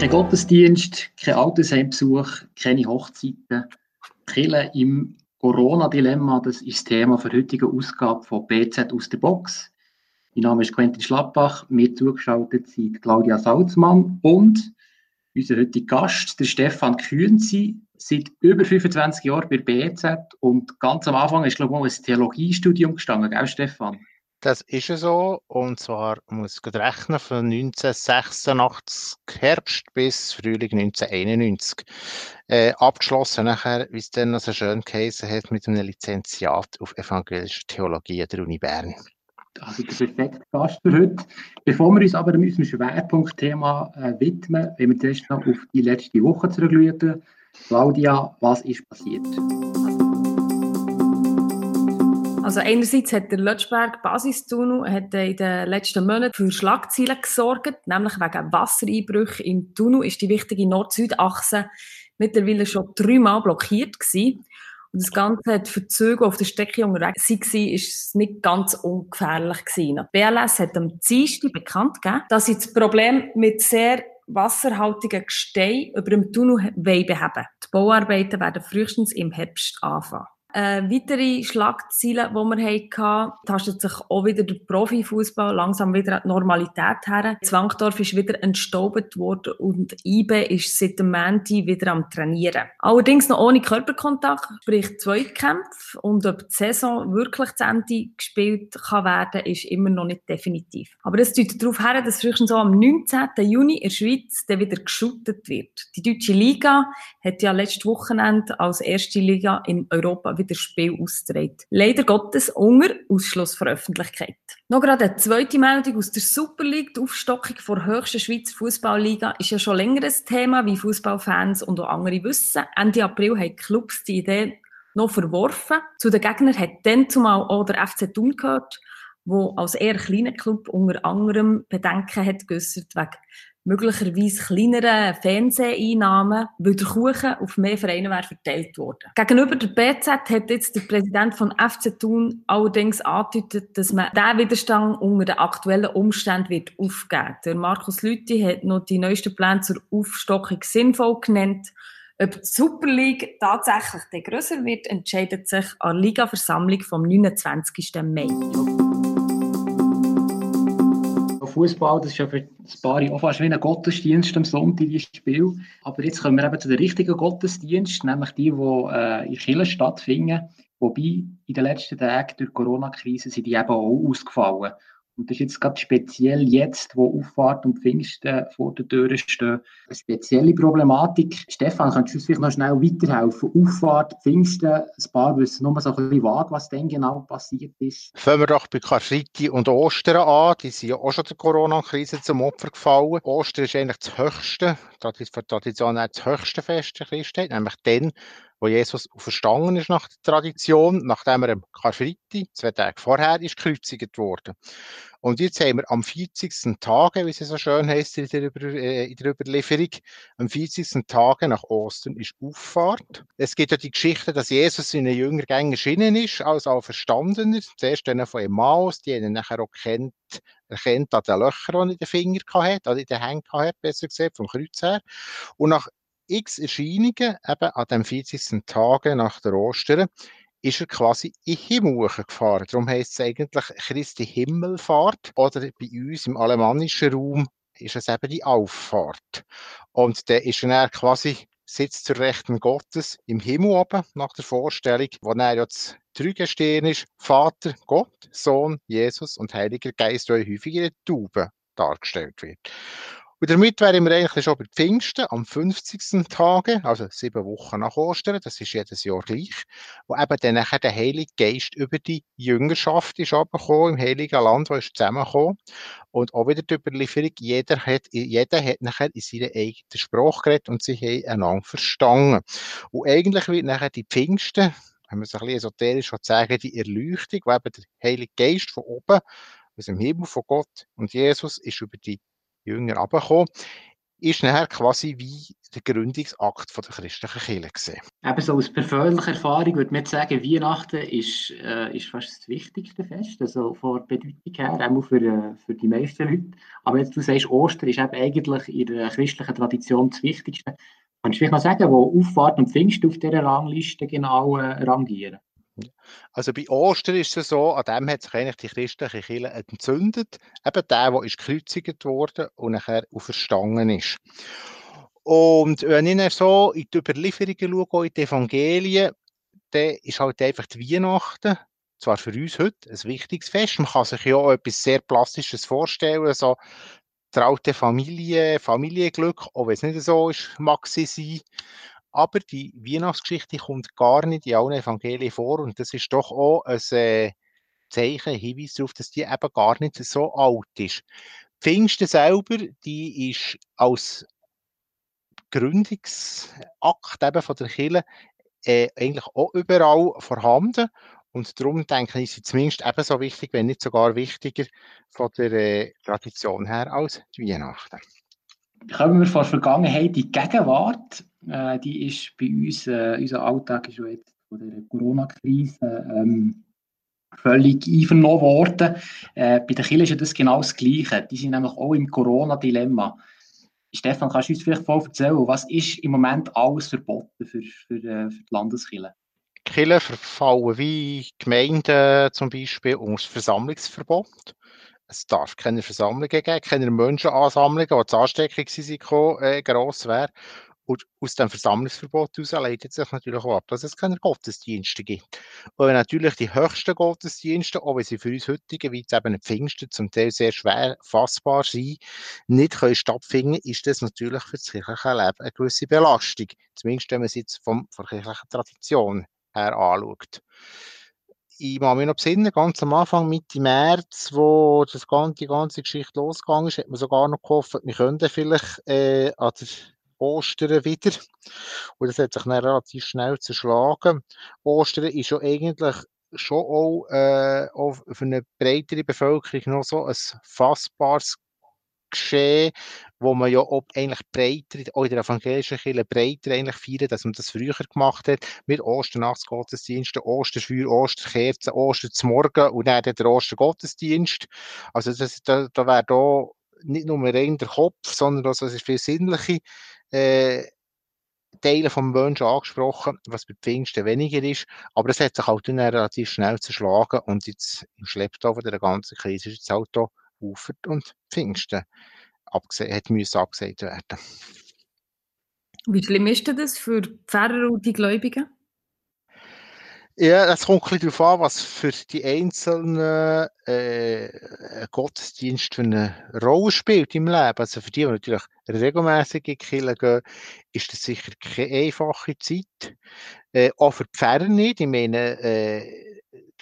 Kein Gottesdienst, kein Altersheimbesuch, keine Hochzeiten. Kille im Corona-Dilemma, das ist das Thema für heutige Ausgabe von BZ aus der Box. Mein Name ist Quentin Schlappach, mir zugeschaltet sind Claudia Salzmann und unser heutiger Gast, der Stefan Kühnzi, seit über 25 Jahren bei BZ und ganz am Anfang ist, glaube ich, mal ein Theologiestudium gestanden, gell, Stefan? Das ist es so. Und zwar muss ich rechnen von 1986 Herbst bis Frühling 1991. Äh, abgeschlossen nachher, wie es dann so schön geheißen hat, mit einem Lizenziat auf evangelische Theologie der Uni Bern. Also der perfekte Gast für heute. Bevor wir uns aber unserem Schwerpunktthema äh, widmen, wenn wir zuerst noch auf die letzte Woche zurückschauen. Claudia, was ist passiert? Also einerseits hat der Lötschberg Basistunnel in den letzten Monaten für Schlagzeilen gesorgt, nämlich wegen Wassereinbrüchen im Tunnel ist die wichtige Nord-Süd-Achse mittlerweile schon dreimal blockiert gewesen. Und das Ganze hat für Züge, auf der Strecke unterwegs waren, ist nicht ganz ungefährlich gewesen. Die BLS hat am Dienstag bekannt gegeben, dass sie das Problem mit sehr wasserhaltigen Gestein über dem Tunnel beheben Die Bauarbeiten werden frühestens im Herbst anfangen. Äh, weitere Schlagzeilen, die wir hatten, tastet sich auch wieder der Profifußball langsam wieder an die Normalität her. Zwangdorf ist wieder entstaubt worden und IBE ist seit dem Montag wieder am Trainieren. Allerdings noch ohne Körperkontakt, sprich Zweitkämpfe. Und ob die Saison wirklich zu Ende gespielt kann werden, ist immer noch nicht definitiv. Aber es deutet darauf her, dass frühestens so am 19. Juni in der Schweiz dann wieder geschootet wird. Die deutsche Liga hat ja letztes Wochenende als erste Liga in Europa wieder Spiel ausgetragen. Leider Gottes unter Ausschluss von Öffentlichkeit. Noch gerade eine zweite Meldung aus der Super League. Die Aufstockung der höchsten Schweizer Fußballliga ist ja schon länger ein Thema, wie Fußballfans und auch andere wissen. Ende April haben Clubs die Idee noch verworfen. Zu den Gegnern hat dann zumal auch der FC Thun gehört, wo als eher kleiner Club unter anderem Bedenken hat geäussert wegen möglicherweise kleineren Fernseheinnahmen, weil der Kuchen auf mehr Vereine wäre verteilt worden. Gegenüber der BZ hat jetzt der Präsident von FC Thun allerdings angedeutet, dass man diesen Widerstand unter den aktuellen Umständen wird aufgeben. Der Markus Lüthi hat noch die neuesten Pläne zur Aufstockung sinnvoll genannt. Ob die Super League tatsächlich grösser wird, entscheidet sich an der Ligaversammlung vom 29. Mai. Fußball, das ist ja für das Paar auch fast wie ein Gottesdienst am Sonntag, dieses Spiel. Aber jetzt kommen wir eben zu den richtigen Gottesdiensten, nämlich die, die äh, in Kirchen stattfinden. Wobei in den letzten Tagen durch die Corona-Krise sind die eben auch ausgefallen. Und das ist jetzt gerade speziell jetzt, wo Auffahrt und Pfingsten vor der Tür stehen, eine spezielle Problematik. Stefan, kannst du uns vielleicht noch schnell weiterhelfen? Auffahrt, Pfingsten, ein paar wissen nur so ein bisschen vage, was denn genau passiert ist. Fangen wir doch bei Karfreitag und Ostern an. Die sind ja auch schon der Corona-Krise zum Opfer gefallen. Ostern ist eigentlich das höchste, traditionell das höchste Fest der Christenheit, nämlich dann, wo Jesus verstanden ist nach der Tradition, nachdem er am Karfreitag, zwei Tage vorher, ist gekreuzigt worden. Und jetzt haben wir am 40. Tage, wie es so schön heißt in der, Über äh, in der Überlieferung, am 40. Tage nach Ostern ist Auffahrt. Es gibt ja die Geschichte, dass Jesus in den Jüngergängen erschienen ist, als auch Verstandener. Zuerst dann von Emmaus, die ihn nachher auch kennt, erkennt an den Löchern, die er in den Fingern hatte, oder in den Händen hatte, besser gesagt, vom Kreuz her. Und nach x Erscheinungen, eben an dem 40. Tage nach der Ostern, ist er quasi in Himmel gefahren. Darum heisst es eigentlich Christi Himmelfahrt oder bei uns im alemannischen Raum ist es eben die Auffahrt. Und der ist dann quasi sitzt zur Rechten Gottes im Himmel oben, nach der Vorstellung, wo er jetzt Drügestehen ist, Vater, Gott, Sohn, Jesus und Heiliger Geist, der häufig in der Taube dargestellt wird. Und damit wären wir eigentlich schon bei Pfingsten am 50. Tage, also sieben Wochen nach Ostern, das ist jedes Jahr gleich, wo eben dann nachher der Heilige Geist über die Jüngerschaft ist abgekommen, im Heiligen Land, wo ist zusammengekommen. Und auch wieder die Überlieferung, jeder hat, jeder hat nachher in seiner eigenen Sprache geredet und sie haben einander verstanden. Und eigentlich wird nachher die Pfingsten, wenn man es ein bisschen esoterisch sagen, die Erleuchtung, wo eben der Heilige Geist von oben aus dem Himmel von Gott und Jesus ist über die Jünger runtergekommen. ist nachher quasi wie der Gründungsakt von der christlichen Kirche gesehen. Eben so aus persönlicher Erfahrung würde man sagen, Weihnachten ist, äh, ist fast das wichtigste Fest, also von der Bedeutung her, auch für, äh, für die meisten Leute. Aber jetzt du sagst, Ostern ist eben eigentlich in der christlichen Tradition das Wichtigste. Kannst du vielleicht mal sagen, wo Auffahrt und Pfingst auf dieser Rangliste genau äh, rangieren? Also bei Ostern ist es so, an dem hat sich eigentlich die christliche Kirche entzündet. Eben der, der gekreuzigt worden und nachher auferstanden ist. Und wenn ich dann so in die Überlieferungen schaue, in die Evangelien, dann ist halt einfach die Weihnachten, zwar für uns heute, ein wichtiges Fest. Man kann sich ja auch etwas sehr Plastisches vorstellen, so traute Familie, Familienglück, auch wenn es nicht so ist, mag sie sein. Aber die Weihnachtsgeschichte kommt gar nicht in allen Evangelien vor und das ist doch auch ein äh, Zeichen, ein Hinweis darauf, dass die eben gar nicht so alt ist. Pfingsten selber, die ist als Gründungsakt eben von der Kirche äh, eigentlich auch überall vorhanden. Und darum denke ich, sie zumindest ebenso wichtig, wenn nicht sogar wichtiger von der äh, Tradition her als die Weihnachten. Kommen wir von der Vergangenheit die Gegenwart. Äh, die ist bei uns, äh, unser Alltag ist jetzt von der Corona-Krise ähm, völlig einvernommen worden. Äh, bei den Kirchen ist ja das genau das Gleiche. Die sind nämlich auch im Corona-Dilemma. Stefan, kannst du uns vielleicht voll erzählen, was ist im Moment alles verboten für, für, äh, für die Landeskirche? Kirchen verfallen wie Gemeinden zum Beispiel unter das Versammlungsverbot. Es darf keine Versammlungen geben, keine Menschenansammlungen, wo das Ansteckungsrisiko äh, gross wäre. Und aus dem Versammlungsverbot heraus leitet sich natürlich auch ab, dass es keine Gottesdienste gibt. Und natürlich die höchsten Gottesdienste, auch wenn sie für uns heutige, wie eben Pfingsten, zum Teil sehr schwer fassbar sind, nicht können stattfinden, ist das natürlich für das kirchliche Leben eine gewisse Belastung. Zumindest wenn man es jetzt von der kirchlichen Tradition her anschaut ich mache mich noch besinnen, ganz am Anfang, Mitte März, wo das ganze, die ganze Geschichte losgegangen ist, hat man sogar noch gehofft, wir könnten vielleicht äh, an der Ostern wieder. Und das hat sich dann relativ schnell zerschlagen. Ostern ist ja eigentlich schon auch, äh, auch für eine breitere Bevölkerung noch so ein fassbares Geschehen, wo man ja auch eigentlich breiter, auch in der evangelischen Kirche breiter eigentlich feiert, dass man das früher gemacht hat, mit Osternachtsgottesdiensten, Osterfeuer, Osterkerzen, Osterzmorgen und dann der Ostergottesdienst. Also das, da, da wäre da nicht nur rein der Kopf, sondern also es ist viel sinnliche äh, Teile vom Menschen angesprochen, was bei Pfingsten weniger ist. Aber es hat sich halt dann relativ schnell zerschlagen und jetzt im Schlepptau von der ganzen Krise ist jetzt halt da Ufert und Pfingsten abgesehen, hat müssen abgesagt werden. Wie schlimm ist das für die Pfarrer und die Gläubigen? Ja, es kommt ein bisschen darauf an, was für die einzelnen äh, Gottesdienst für eine Rolle spielt im Leben. Also für die, die natürlich regelmäßig in die Kirche gehen, ist das sicher keine einfache Zeit. Äh, auch für die Pfarrer nicht. Ich meine, äh,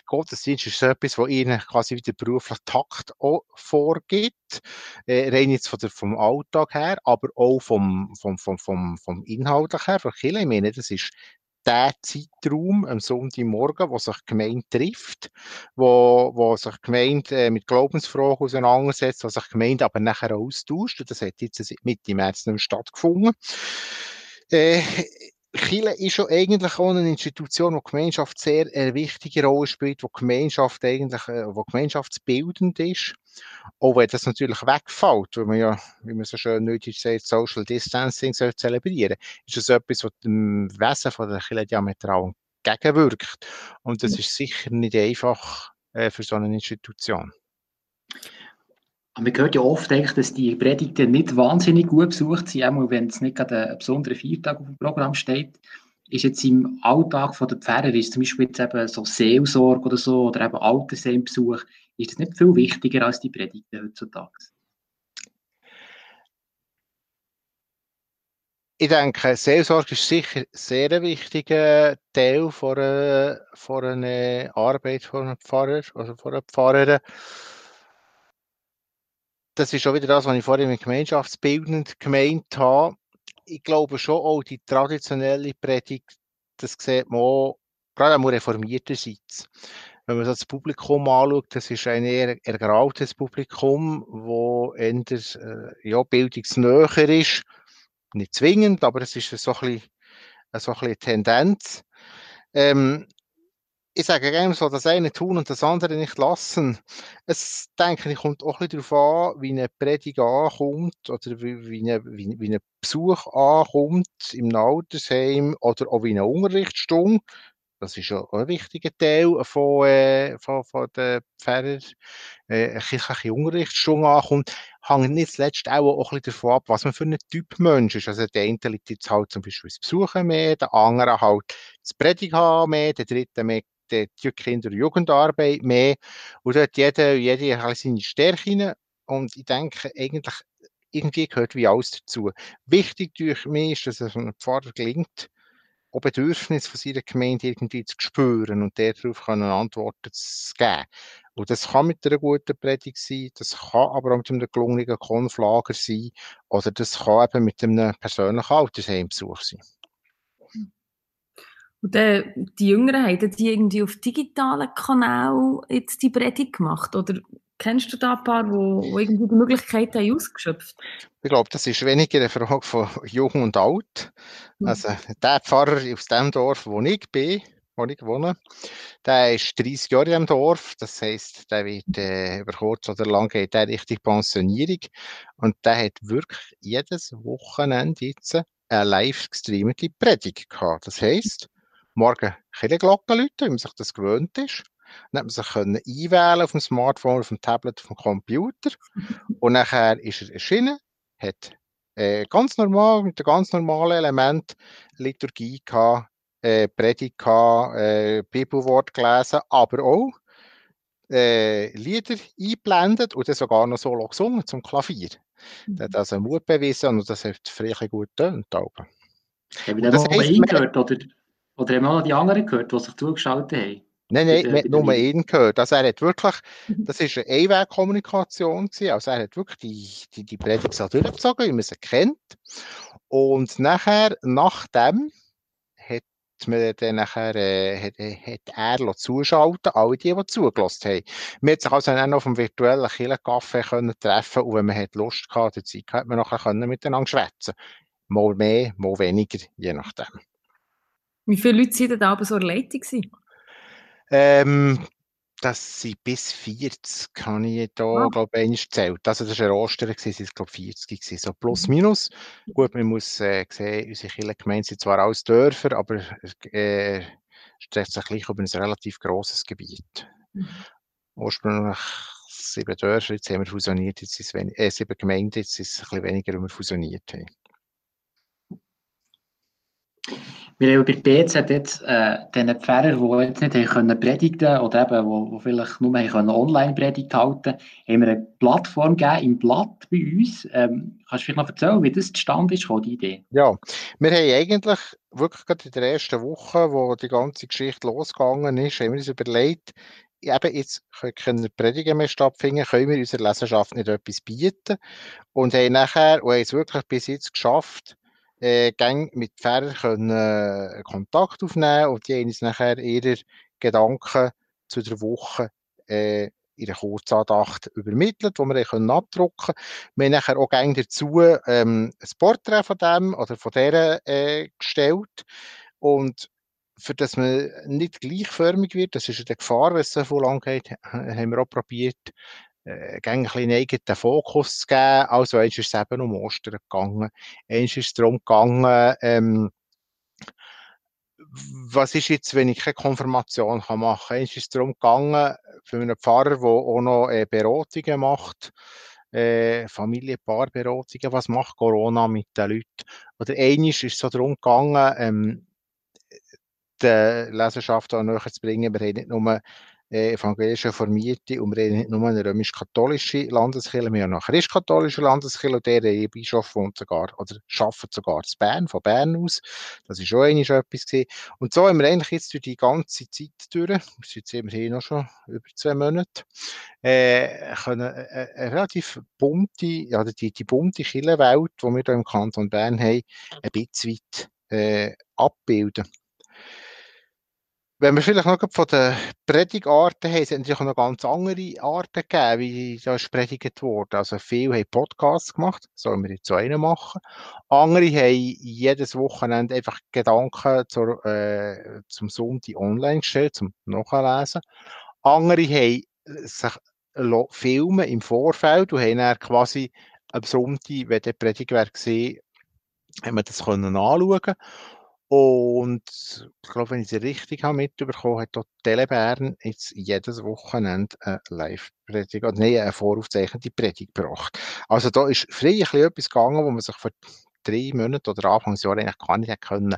Gottesdienst ist etwas, was ihnen quasi wieder beruflich Takt auch vorgibt. Äh, rein jetzt von der, vom Alltag her, aber auch vom, vom, vom, vom, vom Inhalt her, von Kirche. Ich meine, das ist der Zeitraum am Sonntagmorgen, wo sich die Gemeinde trifft, wo, wo sich die Gemeinde äh, mit Glaubensfragen auseinandersetzt, wo sich die Gemeinde aber nachher austauscht. Und das hat jetzt Mitte März nicht stattgefunden. Äh, Chile ist schon eigentlich auch eine Institution, wo die Gemeinschaft sehr eine wichtige Rolle spielt, wo die Gemeinschaft eigentlich, äh, wo gemeinschaftsbildend ist. Auch wenn das natürlich wegfällt, weil man ja, wie man so schön nötig sagt, Social Distancing soll zelebrieren, ist das etwas, was dem Wesen von der Kirche diametral gegenwirkt. Und das ist sicher nicht einfach äh, für so eine Institution. Man hört ja oft, eigentlich, dass die Predigten nicht wahnsinnig gut besucht sind, auch wenn es nicht gerade ein besonderer Viertag auf dem Programm steht. Ist jetzt im Alltag der Pfarrer, ist zum Beispiel jetzt eben so Seelsorge oder so, oder eben Altersheimbesuch, ist das nicht viel wichtiger als die Predigten heutzutage? Ich denke, Seelsorge ist sicher sehr ein wichtiger Teil von einer, von einer Arbeit von einem Pfarrer, also von einer Pfarrerin das ist schon wieder das, was ich vorhin mit gemeinschaftsbildend gemeint habe. Ich glaube schon auch die traditionelle Predigt, das sieht man auch, gerade am reformierterseits. Wenn man das Publikum anschaut, das ist ein eher ergrautes Publikum, wo eher äh, ja, bildungsnäher ist. Nicht zwingend, aber es ist so ein bisschen, so ein bisschen Tendenz. Ähm, ich sage gerne so, das eine tun und das andere nicht lassen. Es, denke ich, kommt auch ein darauf an, wie eine Predigt ankommt oder wie, wie, wie, wie ein Besuch ankommt im Altersheim oder auch wie eine Unterrichtsstunde. Das ist auch ein wichtiger Teil von, äh, von, von der Pfarrer, äh, eine Unterrichtsstunde ankommt, hängt nicht zuletzt auch, auch ein bisschen davon ab, was man für ein Typ Mensch ist. Also der eine liegt jetzt halt zum Beispiel das Besuchen mehr, der andere halt das Predigen mehr, der dritte mehr die Kinder- und Jugendarbeit mehr. Und dort jeder, jeder hat seine Stärken. Und ich denke, eigentlich, irgendwie gehört wie alles dazu. Wichtig durch mich ist, dass es einem Pfarrer gelingt, auch Bedürfnisse von seiner Gemeinde irgendwie zu spüren und darauf Antworten zu geben. Und das kann mit einer guten Predigt sein, das kann aber auch mit einem gelungenen Konflager sein oder das kann eben mit einem persönlichen Altersheimbesuch sein. Und dann, die Jüngeren haben die irgendwie auf digitalen Kanälen jetzt die Predigt gemacht? Oder kennst du da ein paar, wo, wo irgendwie die Möglichkeiten haben ausgeschöpft? Ich glaube, das ist weniger eine Frage von Jung und Alt. Mhm. Also, der Pfarrer aus dem Dorf, wo ich bin, wo ich wohne, der ist 30 Jahre im Dorf. Das heisst, der wird äh, über kurz oder lang geht der Richtung Pensionierung. Und der hat wirklich jedes Wochenende jetzt eine live gestreamte Predigt gehabt. Das heisst, morgen Kirchenglocken läuten, wie man sich das gewöhnt ist. Dann hat man sich können einwählen auf dem Smartphone, auf dem Tablet, auf dem Computer. Und nachher ist er erschienen, hat äh, ganz normal, mit einem ganz normalen Element Liturgie gehabt, äh, Predigt gehabt, äh, Bibelwort gelesen, aber auch äh, Lieder eingeblendet und dann sogar noch solo gesungen zum Klavier. Mhm. Der hat also Mut bewiesen und das hat vielleicht gut getönt. Haben wir das heisst, gehört, oder? Oder haben wir auch noch die anderen gehört, die sich zugeschaltet haben? Nein, nein, wir haben nur ihn gehört. Also er hat wirklich, mhm. das war eine Einwegkommunikation Also er hat wirklich die, die, die Predigt durchgezogen, wie man sie kennt. Und nachher, nachdem, hat man dann nachher, äh, hat, hat er zuschalten, alle die, die zugelassen haben. Man hat sich also dann auf dem virtuellen Killenkaffee treffen und wenn man hat Lust hatte, Zeit hat man nachher miteinander schwätzen. Mal mehr, mal weniger, je nachdem. Wie viele Leute waren da aber so erleidet? Ähm, das sind bis 40, kann ich da, ah. glaube ich, gezählt. Also, das war ein Ostern, es waren, glaube 40 gewesen, so plus, mhm. minus. Gut, man muss äh, sehen, unsere Kirchengemeinden sind zwar alles Dörfer, aber äh, streckt sich gleich über ein relativ grosses Gebiet. Mhm. Ursprünglich sieben Dörfer, jetzt haben wir fusioniert, jetzt ist es äh, sieben Gemeinden, jetzt ist es ein bisschen weniger, wenn wir fusioniert haben. Wir haben bei BZ jetzt äh, den Pfarrer, die jetzt nicht können predigen oder eben, wo, wo vielleicht nur haben Online-Predigt halten haben wir eine Plattform gegeben im Blatt bei uns. Ähm, kannst du vielleicht noch erzählen, wie das zustande ist, die Idee? Ja, wir haben eigentlich wirklich gerade in der ersten Woche, wo die ganze Geschichte losgegangen ist, haben wir uns überlegt, eben jetzt können Predigen mehr stattfinden, können wir unserer Leserschaft nicht etwas bieten und haben nachher, und haben es wirklich bis jetzt geschafft, äh, gang mit Pfarrern können, äh, Kontakt aufnehmen und die haben nachher ihre Gedanken zu der Woche äh, einer Kurzandacht übermittelt, wo wir können abdrucken. Wir haben nachher auch gerne dazu ähm, ein Porträt von dem oder von der äh, gestellt. Und für das man nicht gleichförmig wird, das ist eine Gefahr, wenn es so viel lang geht, haben wir auch probiert, äh, ein bisschen eigenen Fokus zu geben. Also, eins ist es eben um Ostern gegangen. Eins ist es darum gegangen, ähm, was ist jetzt, wenn ich keine Konfirmation kann machen kann? Eins ist es darum gegangen, für einen Pfarrer, der auch noch äh, Beratungen macht, äh, Familienpaarberatungen, was macht Corona mit den Leuten? Oder eins ist es so darum gegangen, ähm, die Leserschaft auch näher zu bringen. Wir haben nicht nur äh, evangelische Formierte und wir haben nicht nur eine römisch-katholische Landeskirche, wir haben eine christkatholische Landeskirche und der Bischof wohnt sogar, oder arbeitet sogar zu Bern, von Bern aus. Das ist auch eigentlich etwas gewesen. Und so haben wir eigentlich jetzt durch die ganze Zeit durch, wir sind jetzt immerhin noch schon über zwei Monate, äh, eine, äh, eine relativ bunte, ja, die, die bunte Kirchenwelt, die wir hier im Kanton Bern haben, ein bisschen weit äh, abbilden. Wenn wir vielleicht noch von den Predigarten haben, es hat natürlich noch ganz andere Arten gegeben, wie da ist predigt worden. Also viele haben Podcasts gemacht, sollen wir jetzt so einen machen. Andere haben jedes Wochenende einfach Gedanken zur, äh, zum Sonntag online gestellt, zum Nachlesen. Andere haben sich filmen im Vorfeld und haben dann quasi am Sonntag, wenn der Predigt gesehen, haben wir das können anschauen und ich glaube, wenn ich sie richtig habe mitbekommen, hat dort Telebern jetzt jedes Wochenende eine Live-Predigt, oder nein, eine voraufzeichnete Predigt gebracht. Also da ist frei ein etwas gegangen, wo man sich vor drei Monaten oder Anfangsjahr eigentlich gar nicht hätte können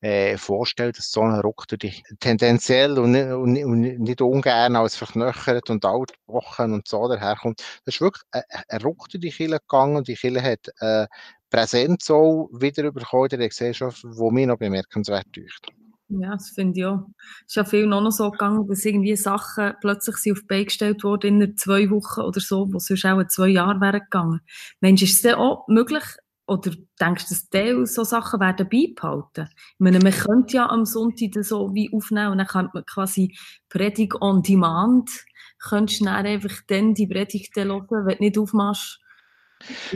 äh, vorstellen, dass so ein Ruck durch tendenziell und, und, und nicht ungern als verknöchert und altwochen und so daherkommt. Das ist wirklich ein, ein Ruck durch die Kille gegangen und die Kille hat äh, Präsenz auch wieder bekommen in der Gesellschaft, wo mir noch bemerkenswert ist. Ja, das finde ich auch. Es ist ja viel noch, so gegangen, dass irgendwie Sachen plötzlich auf die Beine gestellt wurden in zwei Wochen oder so, wo sonst auch zwei Jahre wären gegangen. Mensch, ist es denn auch möglich, oder denkst du, dass Teil so Sachen werden beibehalten? Ich meine, man könnte ja am Sonntag so wie aufnehmen und dann könnte man quasi Predigt on Demand, könntest du dann einfach dann die Predigt hören, wenn du nicht aufmachst.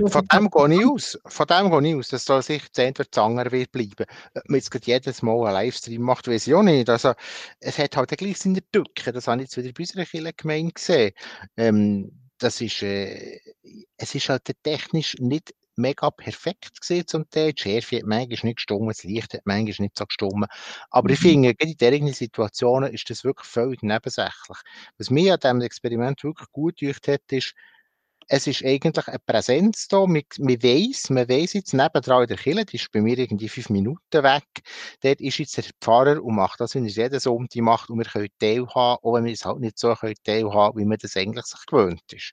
Von dem gehe ich aus. Von dem gehe ich aus, dass da sicher entweder Zanger wird bleiben. Ob man jetzt jedes Mal einen Livestream macht, weiß ich auch nicht. Also, es hat halt gleich seine Tücken. Das habe ich jetzt wieder bei unserer Kirchengemeinde gesehen. Ähm, das ist, äh, es ist halt technisch nicht mega perfekt gesehen zum Teil. Die Schärfe hat manchmal nicht gestummt, das Licht hat manchmal nicht so gestummt. Aber ich mhm. finde, in diesen Situationen ist das wirklich völlig nebensächlich. Was mir an diesem Experiment wirklich gut gedacht hat, ist, es ist eigentlich eine Präsenz da. Man, man weiss, man weiss jetzt nebendran in der Kirche, die ist bei mir irgendwie fünf Minuten weg. Dort ist jetzt der Pfarrer und macht das, wie er es jeden Sonntag macht. Und wir können teilhaben, auch wenn wir es halt nicht so können teilhaben, wie man das eigentlich sich gewöhnt ist.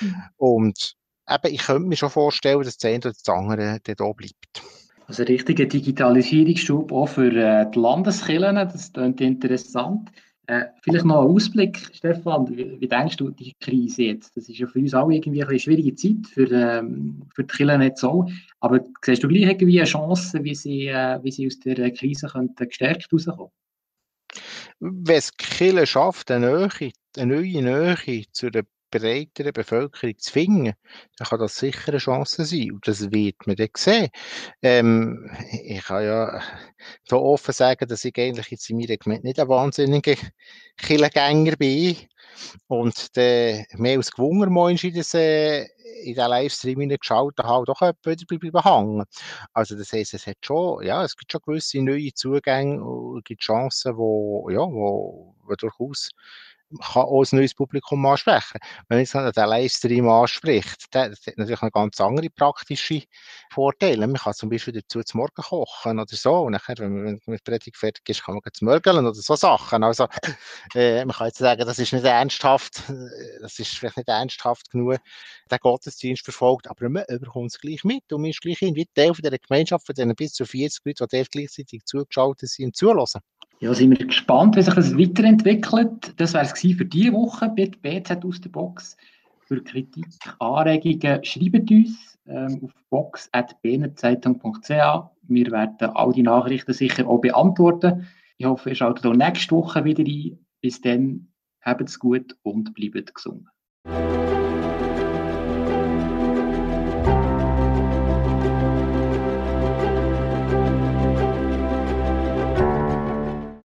Mhm. Und eben, ich könnte mir schon vorstellen, dass das eine oder das andere da bleibt. Also ein richtiger Digitalisierungsschub auch für äh, die Landeskirchen, das klingt interessant. Äh, vielleicht noch ein Ausblick, Stefan, wie, wie, denkst du die Krise jetzt? Das ist ja für uns auch irgendwie eine schwierige Zeit, für, ähm, für die Kirchen nicht so. Aber siehst du gleich irgendwie eine Chance, wie sie, äh, wie sie aus der Krise könnten gestärkt rauskommen? Wenn es die Kirche schafft, eine, Nähe, eine neue Nähe zu der breiteren Bevölkerung zu finden, dann kann das sicher eine Chance sein. Und das wird man dann sehen. Ähm, ich kann ja so offen sagen, dass ich eigentlich jetzt in meiner Gemeinde nicht ein wahnsinniger Killengänger bin. Und der, mehr als gewungen in, das, äh, Livestream geschaut habe, doch wieder bleiben hängen. Also das heisst, es hat schon, ja, es gibt schon gewisse neue Zugänge und gibt Chancen, wo, ja, wo, wo durchaus kann auch ein neues Publikum ansprechen. Wenn man jetzt den Livestream anspricht, der, das hat natürlich noch ganz andere praktische Vorteile. Man kann zum Beispiel dazu zum Morgen kochen oder so. Und nachher, wenn man mit Predigt fertig ist, kann man zum Mörgeln oder so Sachen. Also, äh, man kann jetzt sagen, das ist nicht ernsthaft, äh, das ist vielleicht nicht ernsthaft genug, der Gottesdienst verfolgt, aber man bekommt es gleich mit und man ist gleich irgendwie Teil dieser Gemeinschaft, von diesen bis zu 40 Leuten, die gleichzeitig zugeschaltet sind zulassen. Ja, sind wir gespannt, wie sich das weiterentwickelt. Das wäre es für diese Woche bei BZ aus der Box. Für Kritik, Anregungen schreibt uns ähm, auf box.bnzeitung.ch. Wir werden all die Nachrichten sicher auch beantworten. Ich hoffe, ihr schaltet auch nächste Woche wieder ein. Bis dann, habt es gut und bleibt gesund.